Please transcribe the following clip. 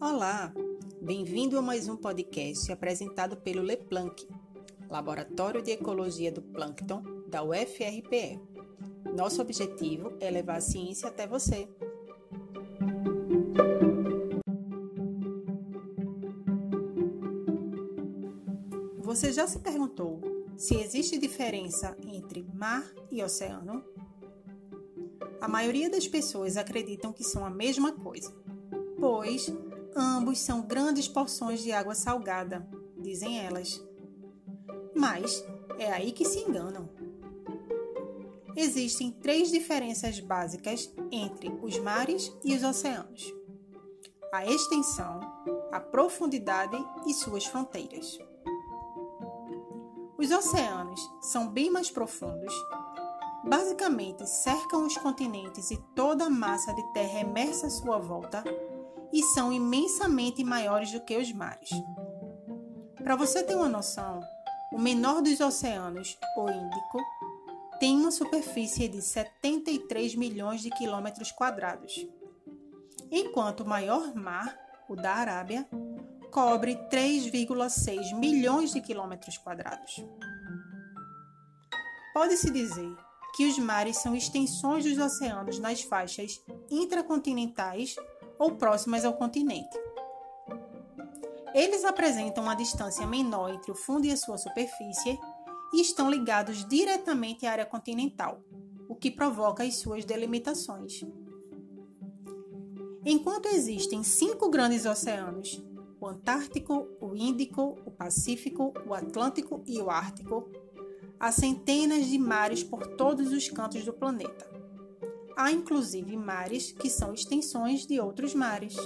Olá, bem-vindo a mais um podcast apresentado pelo LePlanck, Laboratório de Ecologia do Plâncton da UFRPE. Nosso objetivo é levar a ciência até você. Você já se perguntou se existe diferença entre mar e oceano? A maioria das pessoas acreditam que são a mesma coisa, pois ambos são grandes porções de água salgada, dizem elas. Mas é aí que se enganam. Existem três diferenças básicas entre os mares e os oceanos: a extensão, a profundidade e suas fronteiras. Os oceanos são bem mais profundos. Basicamente, cercam os continentes e toda a massa de terra emersa à sua volta e são imensamente maiores do que os mares. Para você ter uma noção, o menor dos oceanos, o Índico, tem uma superfície de 73 milhões de quilômetros quadrados, enquanto o maior mar, o da Arábia, cobre 3,6 milhões de quilômetros quadrados. Pode-se dizer que os mares são extensões dos oceanos nas faixas intracontinentais ou próximas ao continente. Eles apresentam uma distância menor entre o fundo e a sua superfície e estão ligados diretamente à área continental, o que provoca as suas delimitações. Enquanto existem cinco grandes oceanos o Antártico, o Índico, o Pacífico, o Atlântico e o Ártico. Há centenas de mares por todos os cantos do planeta. Há inclusive mares que são extensões de outros mares.